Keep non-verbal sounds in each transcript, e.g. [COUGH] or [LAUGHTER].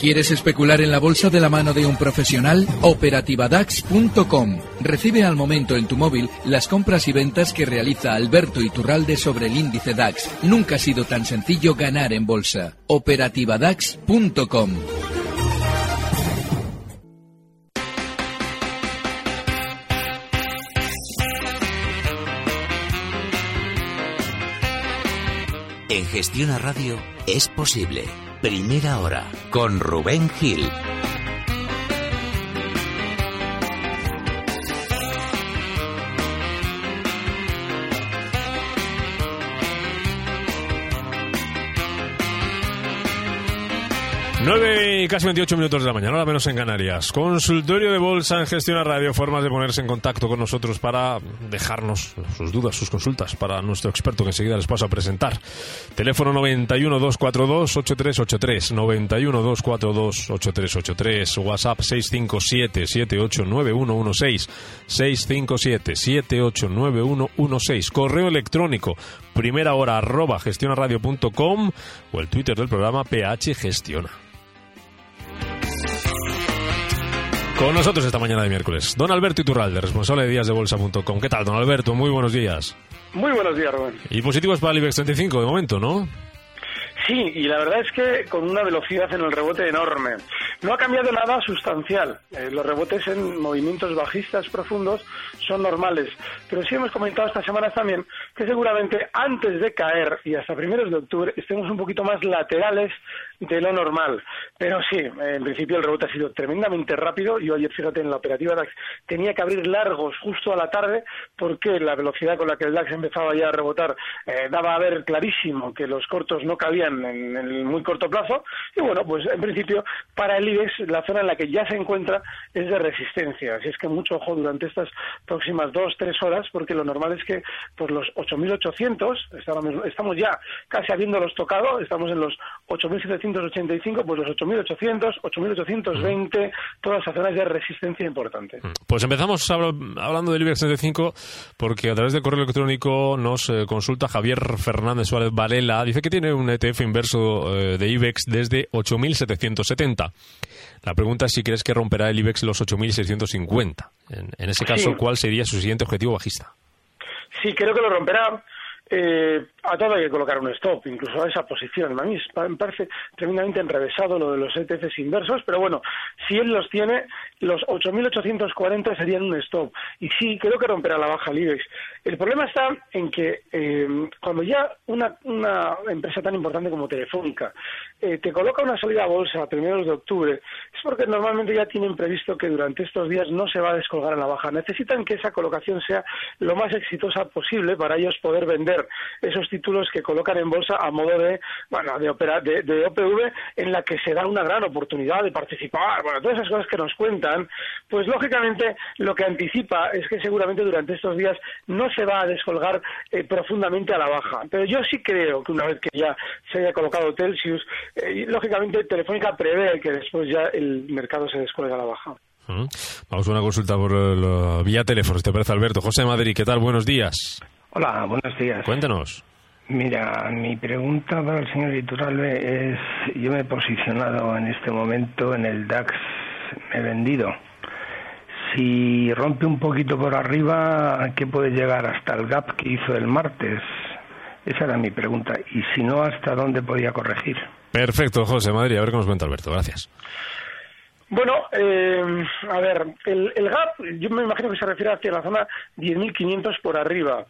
¿Quieres especular en la bolsa de la mano de un profesional? Operativadax.com. Recibe al momento en tu móvil las compras y ventas que realiza Alberto Iturralde sobre el índice DAX. Nunca ha sido tan sencillo ganar en bolsa. Operativadax.com. En Gestiona Radio es posible. Primera hora con Rubén Gil. 9 y casi 28 minutos de la mañana, ahora menos en Canarias. Consultorio de Bolsa en Gestión a Radio, formas de ponerse en contacto con nosotros para dejarnos sus dudas, sus consultas para nuestro experto que enseguida les paso a presentar. Teléfono 91 242 8383, 91 242 8383, WhatsApp 657 789116, 657 789116, correo electrónico primera hora arroba gestionaradio.com o el Twitter del programa PH Gestiona. Con nosotros esta mañana de miércoles, don Alberto Iturralde, responsable de díasdebolsa.com. ¿Qué tal, don Alberto? Muy buenos días. Muy buenos días, Rubén. Y positivos para el IBEX 35 de momento, ¿no? Sí, y la verdad es que con una velocidad en el rebote enorme. No ha cambiado nada sustancial. Eh, los rebotes en movimientos bajistas profundos son normales. Pero sí hemos comentado estas semanas también que seguramente antes de caer y hasta primeros de octubre estemos un poquito más laterales de lo normal. Pero sí, en principio el rebote ha sido tremendamente rápido. Yo ayer, fíjate, en la operativa DAX tenía que abrir largos justo a la tarde porque la velocidad con la que el DAX empezaba ya a rebotar eh, daba a ver clarísimo que los cortos no cabían en el muy corto plazo. Y bueno, pues en principio para el IBEX la zona en la que ya se encuentra es de resistencia. Así es que mucho ojo durante estas próximas dos, tres horas porque lo normal es que por los 8.800, estamos ya casi habiéndolos tocado, estamos en los 8.700 885, pues los 8.800, 8.820, todas esas zonas de resistencia importantes. Mm. Pues empezamos hablando del IBEX 35 porque a través del correo electrónico nos eh, consulta Javier Fernández Suárez Valela. Dice que tiene un ETF inverso eh, de IBEX desde 8.770. La pregunta es si crees que romperá el IBEX los 8.650. En, en ese caso, ¿cuál sería su siguiente objetivo bajista? Sí, creo que lo romperá. Eh, a todo hay que colocar un stop, incluso a esa posición. A mí me parece tremendamente enrevesado lo de los ETFs inversos, pero bueno, si él los tiene, los 8.840 serían un stop. Y sí, creo que romperá la baja el. El problema está en que eh, cuando ya una, empresa tan importante como Telefónica eh, te coloca una salida a bolsa a primeros de octubre, es porque normalmente ya tienen previsto que durante estos días no se va a descolgar en la baja. Necesitan que esa colocación sea lo más exitosa posible para ellos poder vender esos títulos que colocan en bolsa a modo de, bueno, de, opera, de, de OPV en la que se da una gran oportunidad de participar, bueno, todas esas cosas que nos cuentan, pues lógicamente lo que anticipa es que seguramente durante estos días no se va a descolgar eh, profundamente a la baja. Pero yo sí creo que una vez que ya se haya colocado Telsius, eh, lógicamente Telefónica prevé que después ya el mercado se descuelga a la baja. Vamos a una consulta por eh, vía teléfono, ¿te parece, Alberto? José Madrid, ¿qué tal? Buenos días. Hola, buenos días. Cuéntanos. Mira, mi pregunta para el señor Iturralbe es, yo me he posicionado en este momento en el DAX, me he vendido. Si rompe un poquito por arriba, ¿qué puede llegar hasta el gap que hizo el martes? Esa era mi pregunta. Y si no, ¿hasta dónde podía corregir? Perfecto, José Madrid. A ver qué nos cuenta Alberto. Gracias. Bueno, eh, a ver, el, el, gap, yo me imagino que se refiere hacia la zona 10.500 por arriba.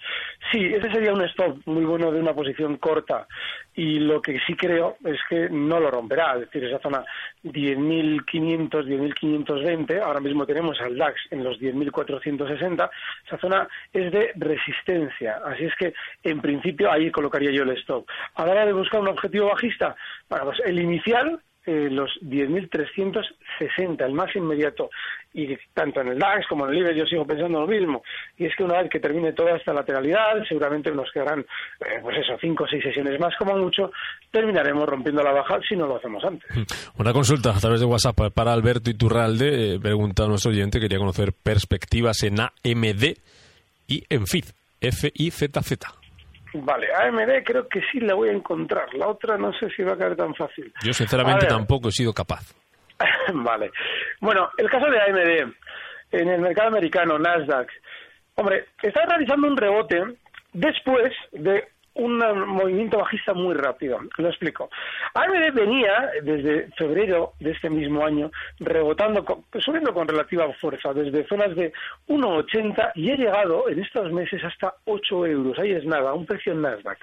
Sí, ese sería un stop muy bueno de una posición corta. Y lo que sí creo es que no lo romperá. Es decir, esa zona 10.500, 10.520, ahora mismo tenemos al DAX en los 10.460, esa zona es de resistencia. Así es que, en principio, ahí colocaría yo el stop. A la hora de buscar un objetivo bajista, bueno, pues el inicial eh, los 10.360, el más inmediato. Y tanto en el DAX como en el IBEX yo sigo pensando lo mismo. Y es que una vez que termine toda esta lateralidad, seguramente nos quedarán, eh, pues eso, cinco o seis sesiones más como mucho, terminaremos rompiendo la baja si no lo hacemos antes. [LAUGHS] Una consulta a través de WhatsApp para Alberto Iturralde. Eh, pregunta a nuestro oyente, quería conocer perspectivas en AMD y en FIZ, F-I-Z-Z. Vale, AMD creo que sí la voy a encontrar. La otra no sé si va a caer tan fácil. Yo sinceramente tampoco he sido capaz. [LAUGHS] vale. Bueno, el caso de AMD en el mercado americano, Nasdaq. Hombre, está realizando un rebote después de un movimiento bajista muy rápido. Lo explico. AMD venía desde febrero de este mismo año rebotando, subiendo con relativa fuerza, desde zonas de 1,80 y ha llegado en estos meses hasta 8 euros. Ahí es nada, un precio en Nasdaq.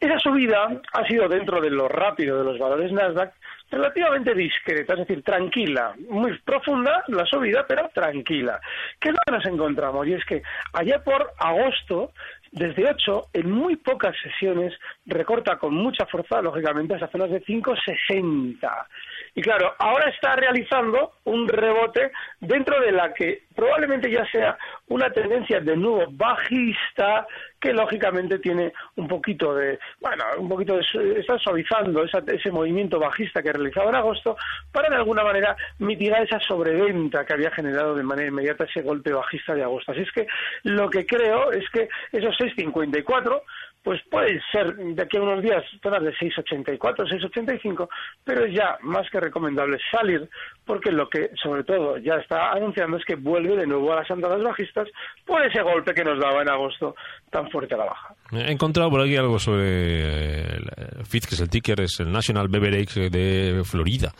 Esa subida ha sido dentro de lo rápido de los valores Nasdaq relativamente discreta, es decir, tranquila, muy profunda la subida, pero tranquila. ¿Qué es lo que nos encontramos? Y es que allá por agosto desde 8, en muy pocas sesiones, recorta con mucha fuerza, lógicamente, hasta zonas de 5,60. Y claro, ahora está realizando un rebote dentro de la que probablemente ya sea una tendencia de nuevo bajista que lógicamente tiene un poquito de, bueno, un poquito de, está suavizando ese movimiento bajista que realizado en agosto para de alguna manera mitigar esa sobreventa que había generado de manera inmediata ese golpe bajista de agosto. Así es que lo que creo es que esos 6.54 pues puede ser de aquí a unos días zonas de 6,84, 6,85, pero es ya más que recomendable salir porque lo que sobre todo ya está anunciando es que vuelve de nuevo a las andadas bajistas por ese golpe que nos daba en agosto tan fuerte a la baja. He encontrado por aquí algo sobre el FIT, que es el ticker, es el National Beverage de Florida.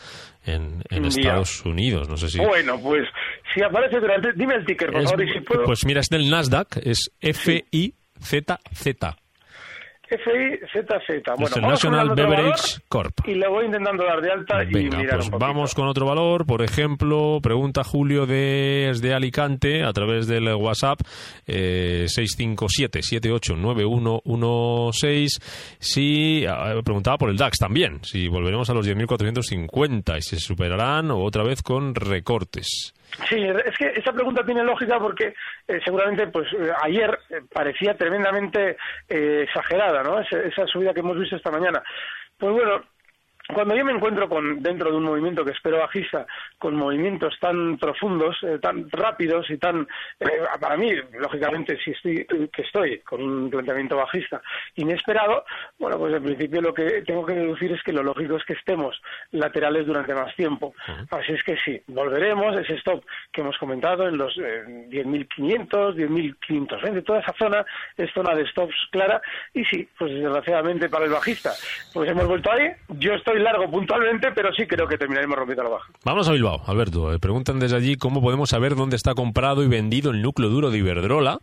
En, Estados Unidos, no sé si... Bueno, pues si aparece durante... Dime el ticker, por favor, y si puedo... Pues mira, es del Nasdaq, es F-I-Z-Z. FIZZ. Bueno, National Beverage Corp. Y le voy intentando dar de alta y mirar pues un Vamos con otro valor. Por ejemplo, pregunta Julio de, de Alicante a través del WhatsApp eh, 657-789116. Si, preguntaba por el DAX también. Si volveremos a los 10.450 y se superarán o otra vez con recortes. Sí, es que esa pregunta tiene lógica porque eh, seguramente pues eh, ayer eh, parecía tremendamente exagerada, ¿no? esa subida que hemos visto esta mañana. Pues bueno, cuando yo me encuentro con dentro de un movimiento que espero bajista con movimientos tan profundos eh, tan rápidos y tan eh, para mí lógicamente si estoy que estoy con un planteamiento bajista inesperado bueno pues en principio lo que tengo que deducir es que lo lógico es que estemos laterales durante más tiempo. Así es que sí volveremos ese stop que hemos comentado en los eh, 10.500 10.520 toda esa zona es zona de stops clara y sí pues desgraciadamente para el bajista pues hemos vuelto ahí yo estoy largo puntualmente, pero sí creo que terminaremos rompiendo la baja. Vamos a Bilbao, Alberto. Eh, preguntan desde allí cómo podemos saber dónde está comprado y vendido el núcleo duro de Iberdrola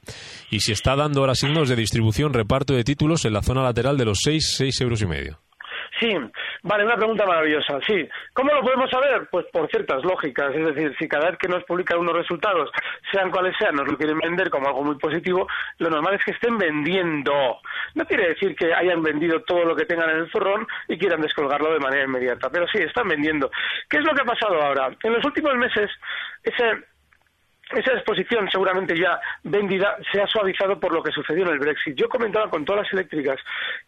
y si está dando ahora signos de distribución, reparto de títulos en la zona lateral de los 6, 6 euros y medio. Sí, vale, una pregunta maravillosa. Sí, ¿cómo lo podemos saber? Pues por ciertas lógicas. Es decir, si cada vez que nos publican unos resultados, sean cuales sean, nos lo quieren vender como algo muy positivo, lo normal es que estén vendiendo. No quiere decir que hayan vendido todo lo que tengan en el zorrón y quieran descolgarlo de manera inmediata, pero sí, están vendiendo. ¿Qué es lo que ha pasado ahora? En los últimos meses, ese esa exposición seguramente ya vendida se ha suavizado por lo que sucedió en el Brexit. Yo comentaba con todas las eléctricas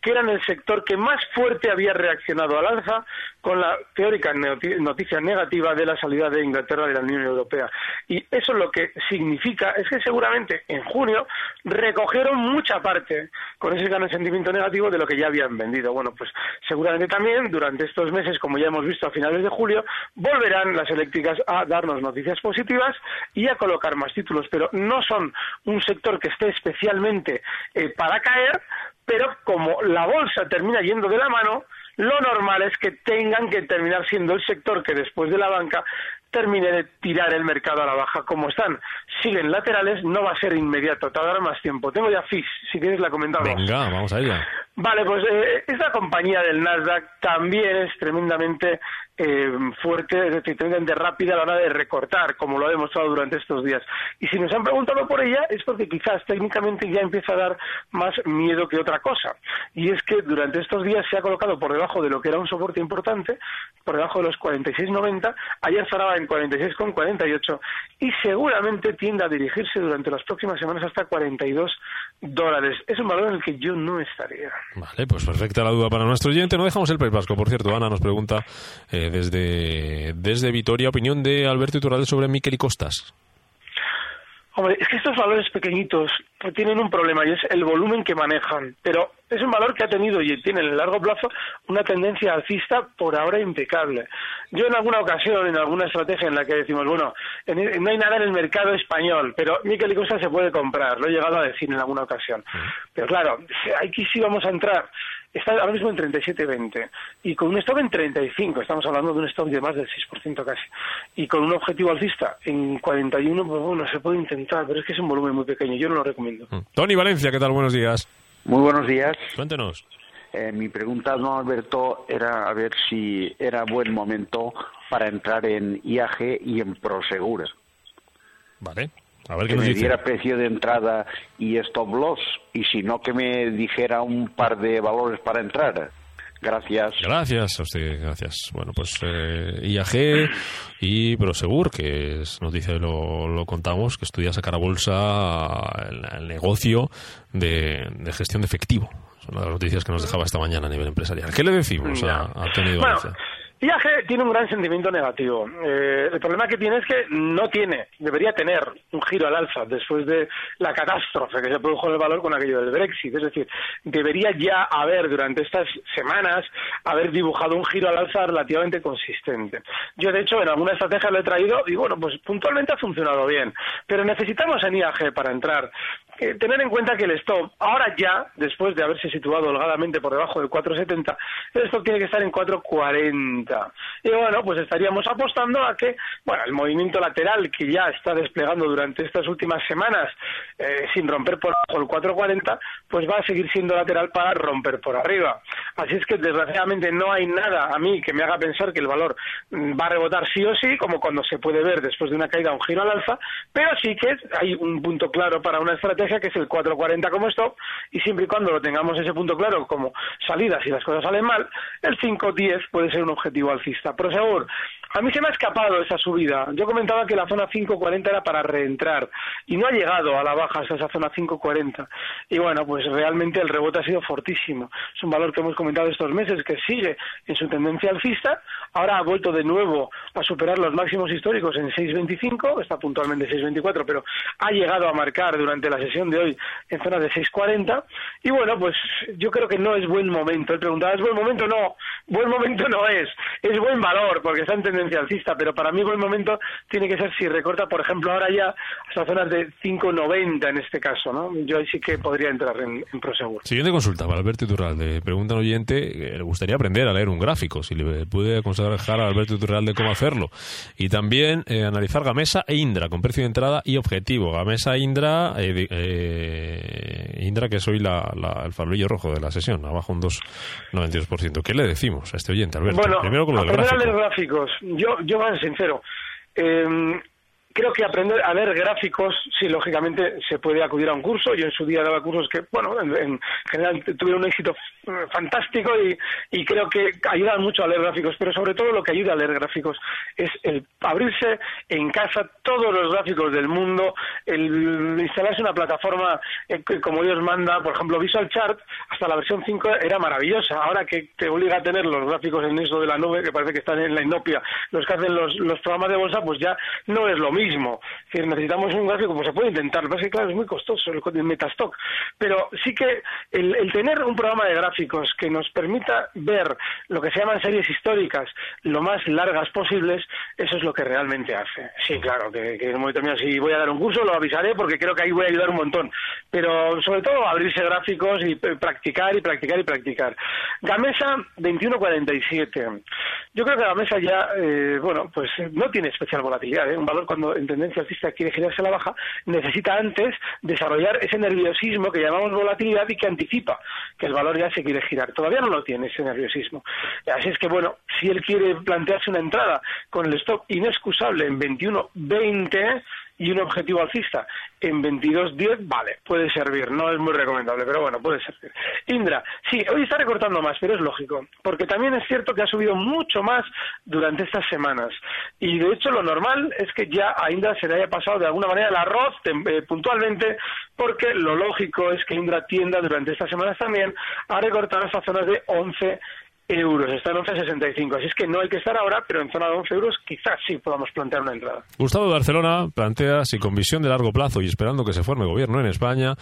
que eran el sector que más fuerte había reaccionado al alza con la teórica noticia negativa de la salida de Inglaterra de la Unión Europea. Y eso lo que significa es que seguramente en junio recogieron mucha parte con ese gran sentimiento negativo de lo que ya habían vendido. Bueno, pues seguramente también durante estos meses, como ya hemos visto a finales de julio, volverán las eléctricas a darnos noticias positivas y a colocar más títulos, pero no son un sector que esté especialmente eh, para caer, pero como la bolsa termina yendo de la mano, lo normal es que tengan que terminar siendo el sector que después de la banca termine de tirar el mercado a la baja. Como están, siguen laterales, no va a ser inmediato, tardará más tiempo. Tengo ya FIS, si quieres la comentamos. Venga, vamos a ella. Vale, pues eh, esta compañía del Nasdaq también es tremendamente eh, fuerte, es decir, tremendamente rápida a la hora de recortar, como lo ha demostrado durante estos días. Y si nos han preguntado por ella es porque quizás técnicamente ya empieza a dar más miedo que otra cosa. Y es que durante estos días se ha colocado por debajo de lo que era un soporte importante, por debajo de los 46.90, ayer cerraba en 46,48 y seguramente tiende a dirigirse durante las próximas semanas hasta 42 dólares. Es un valor en el que yo no estaría. Vale, pues perfecta la duda para nuestro oyente. No dejamos el País Vasco. Por cierto, Ana nos pregunta eh, desde, desde Vitoria, opinión de Alberto Iturralde sobre Miquel y Costas. Hombre, es que estos valores pequeñitos pues, tienen un problema y es el volumen que manejan. Pero es un valor que ha tenido y tiene en el largo plazo una tendencia alcista por ahora impecable. Yo en alguna ocasión, en alguna estrategia en la que decimos, bueno, no hay nada en el mercado español, pero Miquel y Costa se puede comprar, lo he llegado a decir en alguna ocasión. Pero claro, aquí sí vamos a entrar está ahora mismo en 37,20 y con un stop en 35, estamos hablando de un stop de más del 6% casi, y con un objetivo alcista en 41, pues bueno, se puede intentar, pero es que es un volumen muy pequeño, yo no lo recomiendo. Mm. Tony Valencia, ¿qué tal? Buenos días. Muy buenos días. Cuéntenos. Eh, mi pregunta, don Alberto, era a ver si era buen momento para entrar en IAG y en Prosegur. Vale. A ver que me diera precio de entrada y stop loss y si no que me dijera un par de valores para entrar. Gracias. Gracias a usted, gracias. Bueno, pues eh, IAG y Prosegur, que es noticia lo, lo contamos, que estudia sacar a bolsa el, negocio de, gestión de efectivo. Son las noticias que nos dejaba esta mañana a nivel empresarial. ¿Qué le decimos a, a Tony IAG tiene un gran sentimiento negativo. Eh, el problema que tiene es que no tiene, debería tener un giro al alza después de la catástrofe que se produjo en el valor con aquello del Brexit. Es decir, debería ya haber durante estas semanas haber dibujado un giro al alza relativamente consistente. Yo, de hecho, en alguna estrategia lo he traído y, bueno, pues puntualmente ha funcionado bien. Pero necesitamos en IAG para entrar tener en cuenta que el stop, ahora ya, después de haberse situado holgadamente por debajo del 4,70, el stop tiene que estar en 4,40. Y bueno, pues estaríamos apostando a que, bueno, el movimiento lateral que ya está desplegando durante estas últimas semanas, eh, sin romper por debajo del 4,40, pues va a seguir siendo lateral para romper por arriba. Así es que, desgraciadamente, no hay nada a mí que me haga pensar que el valor mm, va a rebotar sí o sí, como cuando se puede ver después de una caída un giro al alza, pero sí que hay un punto claro para una estrategia que es el 4.40 como stop, y siempre y cuando lo tengamos ese punto claro como salida si las cosas salen mal, el 5.10 puede ser un objetivo alcista. Pero seguro, a mí se me ha escapado esa subida. Yo comentaba que la zona 5.40 era para reentrar y no ha llegado a la baja hasta esa zona 5.40. Y bueno, pues realmente el rebote ha sido fortísimo. Es un valor que hemos comentado estos meses que sigue en su tendencia alcista. Ahora ha vuelto de nuevo a superar los máximos históricos en 6.25, está puntualmente 6.24, pero ha llegado a marcar durante la sesión de hoy en zona de 6.40. Y bueno, pues yo creo que no es buen momento. Él preguntaba, ¿es buen momento? No, buen momento no es. Es buen valor porque está en tendencia alcista, pero para mí buen momento tiene que ser si recorta, por ejemplo, ahora ya hasta zonas de 5,90 en este caso, ¿no? Yo ahí sí que podría entrar en, en Prosegur. Siguiente consulta para Alberto Iturralde. Pregunta un oyente, le gustaría aprender a leer un gráfico, si le puede aconsejar a Alberto Iturralde cómo hacerlo. Y también eh, analizar Gamesa e Indra, con precio de entrada y objetivo. Gamesa, Indra, eh, eh, Indra que es hoy la, el farolillo rojo de la sesión, abajo un 2,92%. ¿Qué le decimos a este oyente, Alberto? Bueno, Primero con lo del gráfico. gráficos yo, yo más sincero. Eh, creo que aprender a leer gráficos, sí, lógicamente se puede acudir a un curso. Yo en su día daba cursos que, bueno, en, general tuvieron un éxito eh, fantástico y, y, creo que ayudan mucho a leer gráficos, pero sobre todo lo que ayuda a leer gráficos es el abrirse en casa todos los gráficos del mundo, el instalarse una plataforma eh, como Dios manda, por ejemplo, Visual Chart, hasta la versión 5 era maravillosa. Ahora que te obliga a tener los gráficos en eso de la nube, que parece que están en la inopia, los que hacen los, los programas de bolsa, pues ya no es lo mismo mismo. Si necesitamos un gráfico, pues se puede intentar. Claro, es muy costoso el, Metastock. Pero sí que el, tener un programa de gráficos que nos permita ver lo que se llaman series históricas lo más largas posibles eso es lo que realmente hace. Sí, claro, que, en un momento si voy a dar un curso lo avisaré porque creo que ahí voy a ayudar un montón. Pero sobre todo abrirse gráficos y practicar y practicar y practicar. Gamesa 21.47. Yo creo que Gamesa ya, eh, bueno, pues no tiene especial volatilidad. ¿eh? Un valor cuando en tendencia alcista quiere girarse a la baja necesita antes desarrollar ese nerviosismo que llamamos volatilidad y que anticipa que el valor ya se quiere girar. Todavía no lo tiene ese nerviosismo. Así es que, bueno, si él quiere plantearse una entrada con el stop inexcusable en 21.20 y un objetivo alcista en 22.10, vale, puede servir, no es muy recomendable, pero bueno, puede servir. Indra, sí, hoy está recortando más, pero es lógico, porque también es cierto que ha subido mucho más durante estas semanas. Y de hecho lo normal es que ya a Indra se le haya pasado de alguna manera el arroz eh, puntualmente, porque lo lógico es que Indra tienda durante estas semanas también a recortar estas zonas de 11 euros, está en 11,65. Así es que no hay que estar ahora, pero en zona de 11 euros quizás sí podamos plantear una entrada. Gustavo de Barcelona plantea si con visión de largo plazo y esperando que se forme gobierno en España,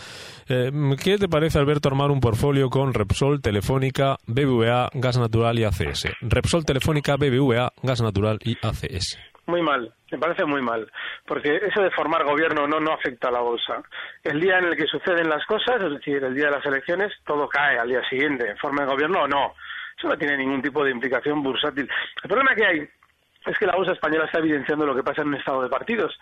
eh, ¿qué te parece, Alberto, armar un portfolio con Repsol, Telefónica, BBVA, Gas Natural y ACS? Repsol, Telefónica, BBVA, Gas Natural y ACS. Muy mal, me parece muy mal, porque eso de formar gobierno no, no afecta a la bolsa. El día en el que suceden las cosas, es decir, el día de las elecciones, todo cae al día siguiente, forma de gobierno o no. Eso no tiene ningún tipo de implicación bursátil. El problema que hay es que la bolsa española está evidenciando lo que pasa en un estado de partidos.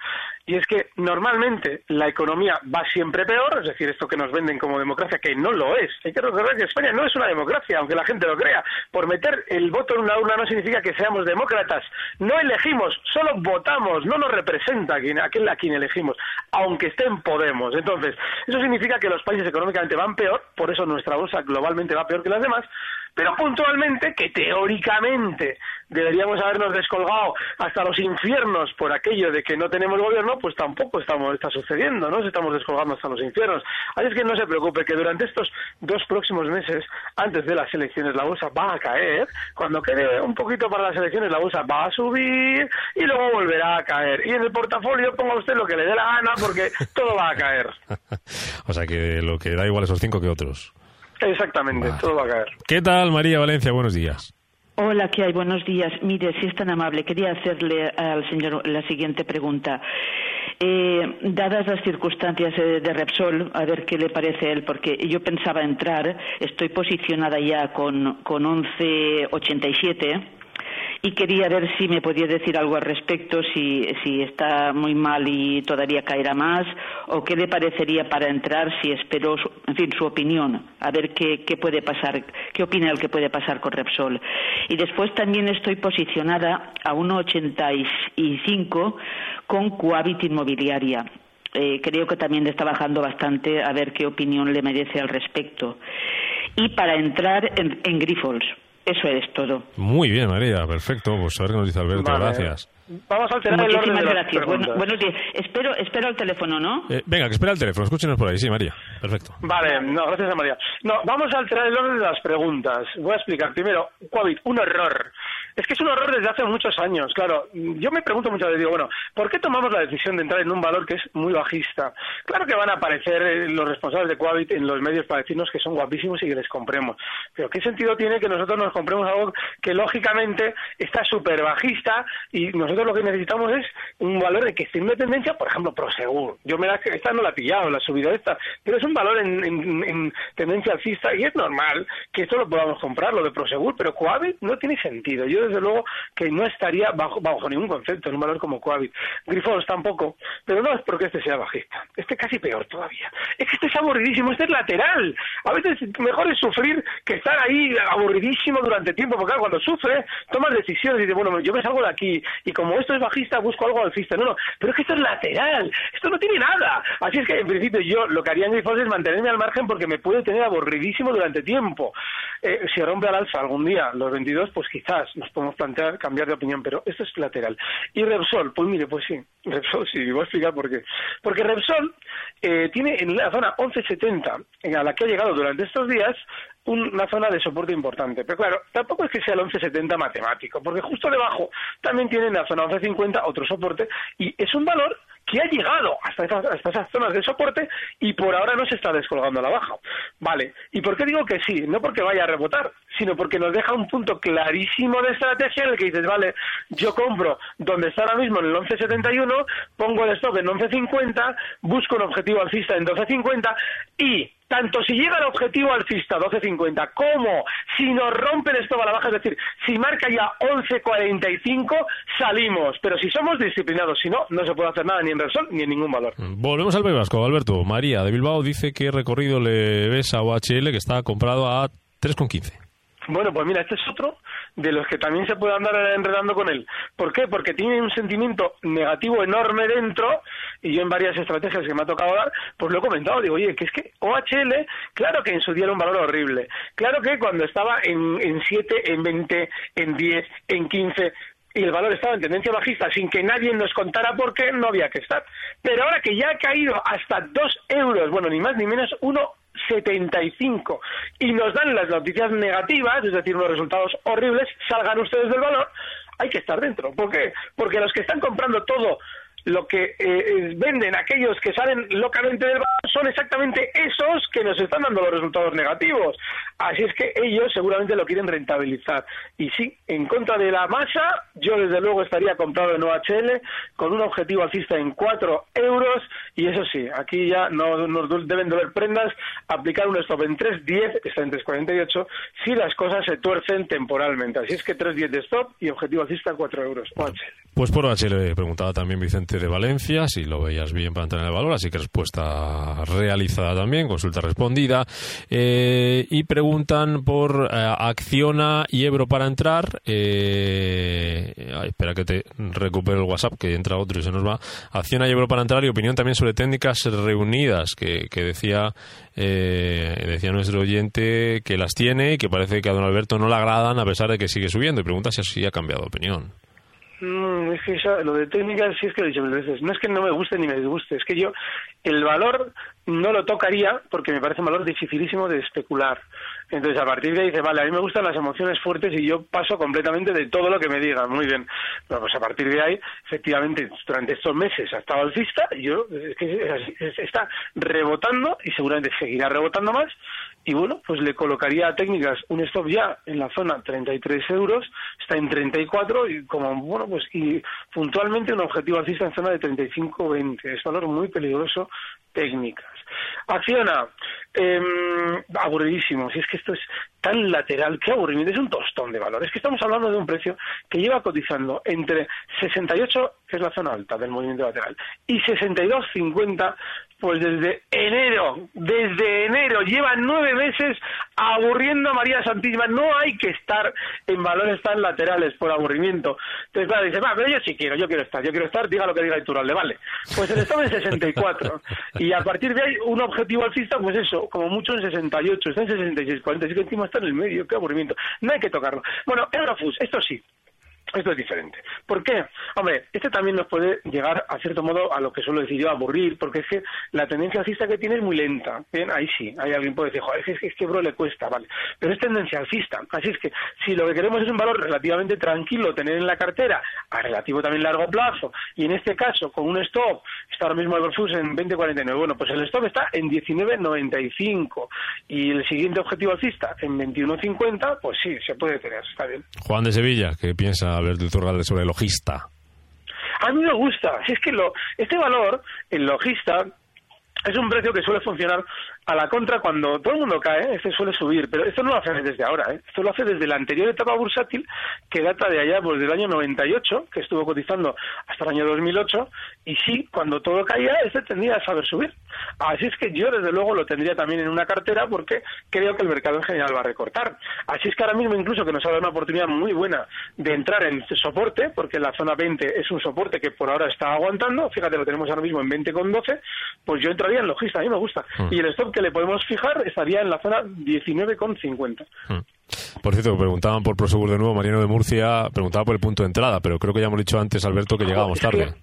Y es que normalmente la economía va siempre peor, es decir, esto que nos venden como democracia, que no lo es. Hay que recordar que España no es una democracia, aunque la gente lo crea. Por meter el voto en una urna no significa que seamos demócratas. No elegimos, solo votamos, no nos representa aquel a quien elegimos, aunque esté en Podemos. Entonces, eso significa que los países económicamente van peor, por eso nuestra bolsa globalmente va peor que las demás, pero puntualmente que teóricamente deberíamos habernos descolgado hasta los infiernos por aquello de que no tenemos gobierno, pues tampoco estamos, está sucediendo, ¿no? estamos descolgando hasta los infiernos. Así es que no se preocupe, que durante estos dos próximos meses, antes de las elecciones, la bolsa va a caer. Cuando quede un poquito para las elecciones, la bolsa va a subir y luego volverá a caer. Y en el portafolio ponga usted lo que le dé la gana porque todo va a caer. [LAUGHS] o sea que lo que da igual esos cinco que otros. Exactamente, todo va a caer. ¿Qué tal, María Valencia? Buenos días. Hola, ¿qué hay? Buenos días. Mire, si es tan amable, quería hacerle al señor la siguiente pregunta. Eh, dadas las circunstancias de, de, Repsol, a ver qué le parece a él, porque yo pensaba entrar, estoy posicionada ya con, con 11.87 y quería ver si me podía decir algo al respecto, si, está muy mal y todavía caerá más, o qué le parecería para entrar, si espero, en fin, su opinión, a ver qué, qué puede pasar, qué opina el que puede pasar con Repsol. Y después también estoy posicionada a 1,85 con Coavit Inmobiliaria. Eh, creo que también está bajando bastante, a ver qué opinión le merece al respecto. Y para entrar en, en Grifols eso es todo. Muy bien, María, perfecto. Pues a ver qué nos dice Alberto, gracias. Vamos a alterar el orden de gracias. buenos días. Espero, espero el teléfono, ¿no? Eh, venga, que espera el teléfono. Escúchenos por ahí. Sí, María. Perfecto. Vale, no, gracias a María. No, vamos a alterar el orden de las preguntas. Voy a explicar. Primero, COVID, un error. Es que es un error desde hace muchos años. Claro, yo me pregunto muchas veces, digo, bueno, ¿por qué tomamos la decisión de entrar en un valor que es muy bajista? Claro que van a aparecer eh, los responsables de Coavit en los medios para decirnos que son guapísimos y que les compremos. Pero ¿qué sentido tiene que nosotros nos compremos algo que lógicamente está súper bajista y nosotros lo que necesitamos es un valor de que esté en tendencia, por ejemplo, Prosegur. Yo me la, esta no la he pillado, la subida esta, pero es un valor en, en tendencia alcista y es normal que esto lo podamos comprar, lo de Prosegur, pero Coavit no tiene sentido. Yo desde luego que no estaría bajo, bajo ningún concepto en un valor como Coavit. Grifols tampoco, pero no es porque este sea bajista. Este casi peor todavía. Es que este es aburridísimo, este es lateral. A veces mejor es sufrir que estar ahí aburridísimo durante tiempo, porque cuando sufres tomas decisiones y dices, bueno, yo me salgo de aquí y como esto es bajista busco algo alcista. No, no, pero es que esto es lateral, esto no tiene nada. Así es que en principio yo lo que haría en Grifols es mantenerme al margen porque me puede tener aburridísimo durante tiempo. Eh, si rompe al alza algún día los 22, pues quizás nos podemos plantear cambiar de opinión, pero esto es lateral. Y Repsol, pues mire, pues sí, [LAUGHS] Repsol sí, voy a explicar por qué. Porque Repsol eh, tiene en la zona 1170, a la que ha llegado durante estos días, una zona de soporte importante. Pero claro, tampoco es que sea el 1170 matemático, porque justo debajo también tiene en la zona 1150 otro soporte y es un valor que ha llegado hasta esas, zonas de soporte y por ahora no se está descolgando a la baja. Vale, ¿y por qué digo que sí? No porque vaya a rebotar, sino porque nos deja un punto clarísimo de estrategia en el que dices, vale, yo compro donde está ahora mismo en el 11.71, pongo el stop en 11.50, busco un objetivo alcista en 12.50 y tanto si llega el objetivo alcista 12.50 como si nos rompen esto a la baja, es decir, si marca ya 11.45, salimos. Pero si somos disciplinados, si no, no se puede hacer nada ni en Repsol ni en ningún valor. Volvemos al País Vasco, Alberto. María de Bilbao dice que recorrido le ves a OHL que está comprado a 3,15. Bueno, pues mira, este es otro de los que también se puede andar enredando con él. ¿Por qué? Porque tiene un sentimiento negativo enorme dentro, y yo en varias estrategias que me ha tocado dar, pues lo he comentado, digo, oye, que es que OHL, claro que en su día era un valor horrible, claro que cuando estaba en, en 7, en 20, en 10, en 15, y el valor estaba en tendencia bajista sin que nadie nos contara por qué no había que estar. Pero ahora que ya ha caído hasta 2 euros, bueno, ni más ni menos, uno 75 y nos dan las noticias negativas, es decir, unos resultados horribles, salgan ustedes del valor, hay que estar dentro. ¿Por qué? Porque los que están comprando todo lo que eh, venden aquellos que salen locamente del valor son exactamente esos que nos están dando los resultados negativos. Así es que ellos seguramente lo quieren rentabilizar. Y sí, en contra de la masa, yo desde luego estaría comprado en OHL con un objetivo alcista en 4 euros. Y eso sí, aquí ya no nos deben doler prendas aplicar un stop en 3.10, que está en 3.48, si las cosas se tuercen temporalmente. Así es que 3.10 de stop y objetivo alcista 4 euros. OHL. Pues por OHL preguntaba también Vicente de Valencia, si lo veías bien para entrar en el valor, así que respuesta realizada también, consulta respondida. Eh, y preguntan por eh, Acciona y Ebro para entrar. Eh, espera que te recupero el WhatsApp, que entra otro y se nos va. Acciona y Ebro para entrar y opinión también sobre técnicas reunidas, que, que decía, decía nuestro oyente que las tiene y que parece que a don Alberto no le agradan a pesar de que sigue subiendo. Y pregunta si así ha cambiado opinión. Mm, es que lo de técnicas sí es que lo he dicho mil veces. No es que no me guste ni me disguste, es que yo el valor no lo tocaría porque me parece un valor dificilísimo de especular. Entonces, a partir de ahí dice, vale, a mí me gustan las emociones fuertes y yo paso completamente de todo lo que me digan. Muy bien. Bueno, pues a partir de ahí, efectivamente, durante estos meses ha estado alcista yo, es que está rebotando y seguramente seguirá rebotando más. Y bueno, pues le colocaría a técnicas un stop ya en la zona 33 euros, está en 34 y como, bueno, pues y puntualmente un objetivo alcista en zona de 35-20. Es valor muy peligroso técnicas. Acciona, eh, aburridísimo. Si es que esto es tan lateral, qué aburrimiento. Es un tostón de valor. Es que estamos hablando de un precio que lleva cotizando entre 68, que es la zona alta del movimiento lateral, y 62,50 pues desde enero, desde enero, lleva nueve meses aburriendo a María Santísima. No hay que estar en valores tan laterales por aburrimiento. Entonces, claro, dice, va, pero yo sí quiero, yo quiero estar, yo quiero estar, diga lo que diga Iturralde, vale. Pues el estado en 64. [LAUGHS] Y a partir de ahí, un objetivo alcista, pues eso, como mucho en 68, está en 66, 40, así que encima está en el medio, qué aburrimiento. No hay que tocarlo. Bueno, Eurofus, esto sí, esto es diferente. ¿Por qué? Hombre, este también nos puede llegar, a cierto modo, a lo que suelo decir yo, aburrir, porque es que la tendencia alcista que tiene es muy lenta. Bien, ahí sí, hay alguien puede decir, joder, es que, es que bro le cuesta, vale. Pero es tendencia alcista. Así es que si lo que queremos es un valor relativamente tranquilo, tener en la cartera, a relativo también largo plazo, y en este caso, con un stop, está ahora mismo el Versus en 20.49. Bueno, pues el stop está en 19.95. Y el siguiente objetivo alcista en 21.50, pues sí, se puede tener, está bien. Juan de Sevilla, ¿qué piensa Alberto Iturralde sobre logista? A mí me gusta. Es que lo, este valor, el logista, es un precio que suele funcionar a la contra cuando todo el mundo cae, este suele subir, pero esto no lo hace desde ahora, ¿eh? esto lo hace desde la anterior etapa bursátil que data de allá pues del año 98, que estuvo cotizando hasta el año 2008, y sí, cuando todo caía, este tendría a saber subir. Así es que yo desde luego lo tendría también en una cartera porque creo que el mercado en general va a recortar. Así es que ahora mismo incluso que nos ha dado una oportunidad muy buena de entrar en este soporte, porque la zona 20 es un soporte que por ahora está aguantando, fíjate, lo tenemos ahora mismo en 20,12, pues yo entraría en logista, a mí me gusta. Hmm. Y el stop que le podemos fijar estaría en la zona 19,50. Hmm. Por cierto, preguntaban por Prosegur de nuevo, Mariano de Murcia preguntaba por el punto de entrada, pero creo que ya hemos dicho antes, Alberto, que llegábamos tarde. Sí,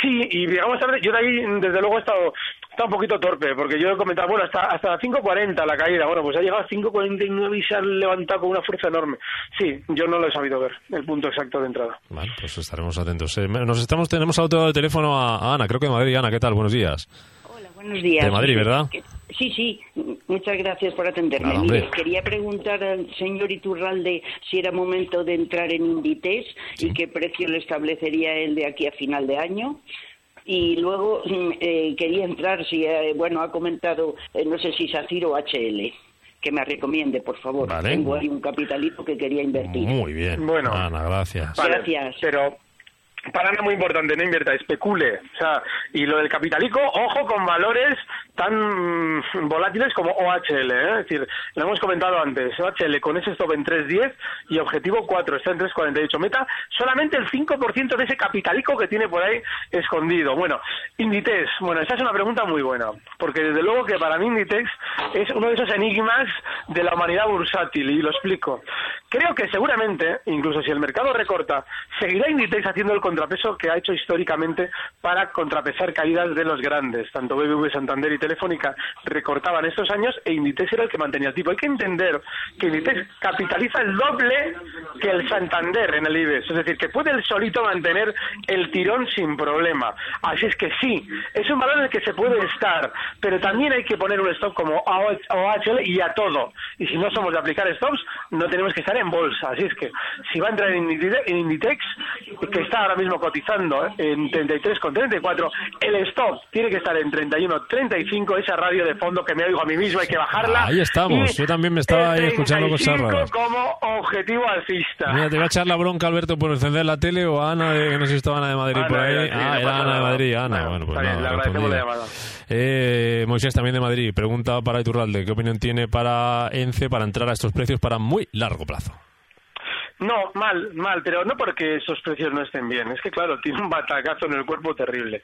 Sí, y digamos tarde, yo de ahí desde luego he estado, está un poquito torpe, porque yo he comentado, bueno, hasta hasta 5.40 la caída, bueno, pues ha llegado a 5.49 y se ha levantado con una fuerza enorme. Sí, yo no lo he sabido ver, el punto exacto de entrada. Vale, pues estaremos atentos. Eh, nos estamos, tenemos al otro lado del teléfono a, a Ana, creo que de Madrid. Ana, ¿qué tal? Buenos días. Hola, buenos días. De Madrid, ¿verdad? Sí, sí, muchas gracias por atenderme. Mire, quería preguntar al señor Iturralde si era momento de entrar en Inditex y qué precio le establecería él de aquí a final de año. Y luego mm, eh, quería entrar, si eh, bueno, ha comentado, eh, no sé si SACIR o HL, que me recomiende, por favor. Vale. Tengo ahí un capitalito que quería invertir. Muy bien. Bueno. Ana, gracias. Vale, Gracias. Pero para es muy importante, no invierta, especule. O sea, y lo del capitalico, ojo con valores tan mm, volátiles como OHL, ¿eh? es decir, lo hemos comentado antes, OHL con ese stop en 3.10 y objetivo 4 está en 3.48 meta, solamente el 5% de ese capitalico que tiene por ahí escondido. Bueno, Inditex, bueno, esa es una pregunta muy buena, porque desde luego que para mí Inditex es uno de esos enigmas de la humanidad bursátil, y lo explico. Creo que seguramente, incluso si el mercado recorta, seguirá Inditex haciendo el contrapeso que ha hecho históricamente para contrapesar caídas de los grandes. Tanto BBV, Santander y Telefónica recortaban estos años e Inditex era el que mantenía el tipo. Hay que entender que Inditex capitaliza el doble que el Santander en el IBEX. Es decir, que puede el solito mantener el tirón sin problema. Así es que sí, es un valor en el que se puede estar, pero también hay que poner un stop como OHL y a todo. Y si no somos de aplicar stops, no tenemos que estar en bolsa. Así es que si va a entrar en Inditex, que está ahora mismo cotizando en 33,34, el stop tiene que estar en 31,35, esa radio de fondo que me oigo a mí mismo, hay que bajarla. Ahí estamos. Y Yo también me estaba ahí escuchando cosas 35 raras. como objetivo alcista. Mira, te voy a echar la bronca, Alberto, por encender la tele o a Ana, de, que no sé si estaba Ana de Madrid Ana, por ahí. ah, no era Ana de. Madrid, Ana. Bueno, Bueno, pues nada, le agradecemos la respondida. llamada. Eh, Moisés también de Madrid, pregunta para Iturralde, ¿qué opinión tiene para ENCE para entrar a estos precios para muy largo plazo? No, mal, mal, pero no porque esos precios no estén bien. Es que, claro, [LAUGHS] tiene un batacazo en el cuerpo terrible.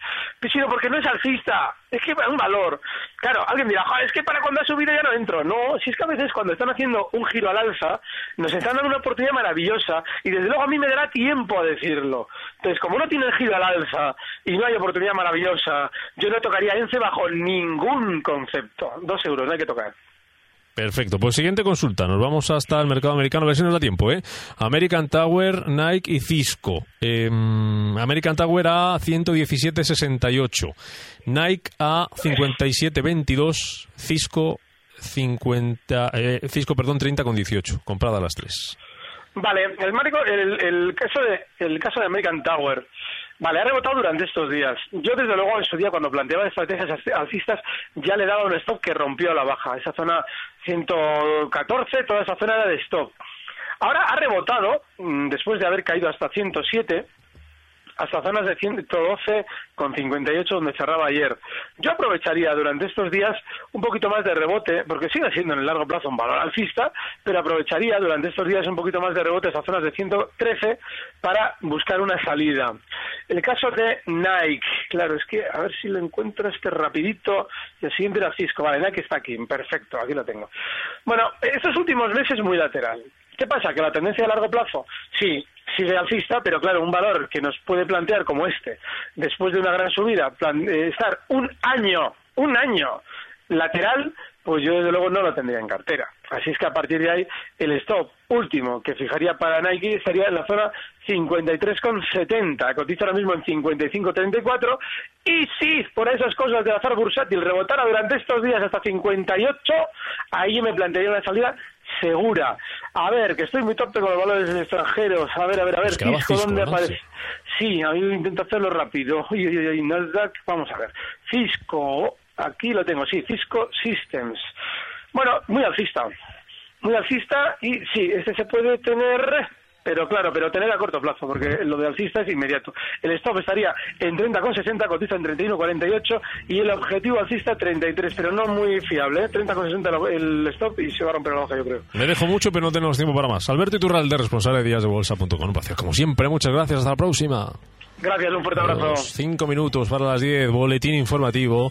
Sino porque no es alcista. Es que es un valor. Claro, alguien dirá, "Jo, es que para cuando ha subido ya no entro. No, si es que a veces cuando están haciendo un giro al alza, nos están dando una oportunidad maravillosa y desde luego a mí me dará tiempo a decirlo. Entonces, como no tiene el giro al alza y no hay oportunidad maravillosa, yo no tocaría ENCE bajo ningún concepto. Dos euros, no hay que tocar. Perfecto, pues siguiente consulta. Nos vamos hasta el mercado americano, a ver si nos da tiempo, ¿eh? American Tower, Nike y Cisco. Eh, American Tower a 117.68. Nike a 57.22. Cisco 50, eh, Cisco, perdón, 30.18. Comprada las tres. Vale, el, marico- el, el caso de el caso de American Tower. Vale, ha rebotado durante estos días. Yo, desde luego, en su día, cuando planteaba estrategias alci- alcistas, ya le daba un stop que rompió la baja. Esa zona 114, toda esa zona era de stop. Ahora ha rebotado, mm, después de haber caído hasta 107, hasta zonas de 112 con 58 donde cerraba ayer. Yo aprovecharía durante estos días un poquito más de rebote, porque sigue siendo en el largo plazo un valor alcista, pero aprovecharía durante estos días un poquito más de rebote a zonas de 113 para buscar una salida. El caso de Nike, claro, es que a ver si lo encuentro este rapidito. El siguiente era Cisco, vale, Nike está aquí, perfecto, aquí lo tengo. Bueno, estos últimos meses muy lateral. ¿Qué pasa? ¿Que la tendencia a largo plazo? Sí, sigue alcista, pero claro, un valor que nos puede plantear como este, después de una gran subida, plan- eh, estar un año, un año lateral, pues yo desde luego no lo tendría en cartera. Así es que a partir de ahí, el stop último que fijaría para Nike estaría en la zona 53,70. Cotiza ahora mismo en 55,34. Y si por esas cosas del azar bursátil rebotara durante estos días hasta 58, ahí me plantearía una salida segura. A ver, que estoy muy torpe con los valores extranjeros. A ver, a ver, a ver, Pues Cisco, ¿dónde ¿no? aparece? Sí. Sí, a mí intento hacerlo rápido. Nasdaq, vamos a ver. Cisco, aquí lo tengo, sí, Cisco Systems. Bueno, muy alcista. Muy alcista y sí, este se puede tener, pero claro, pero tener a corto plazo, porque lo de alcista es inmediato. El stop estaría en 30,60, cotiza en 31,48 y el objetivo alcista 33, pero no muy fiable, ¿eh? 30,60 el stop y se va a romper la hoja, yo creo. Me dejo mucho, pero no tenemos tiempo para más. Alberto Iturralde, responsable de díasdebolsa.com. Como siempre. Muchas gracias. Hasta la próxima. Gracias, un fuerte abrazo. Cinco minutos para las diez. Boletín informativo.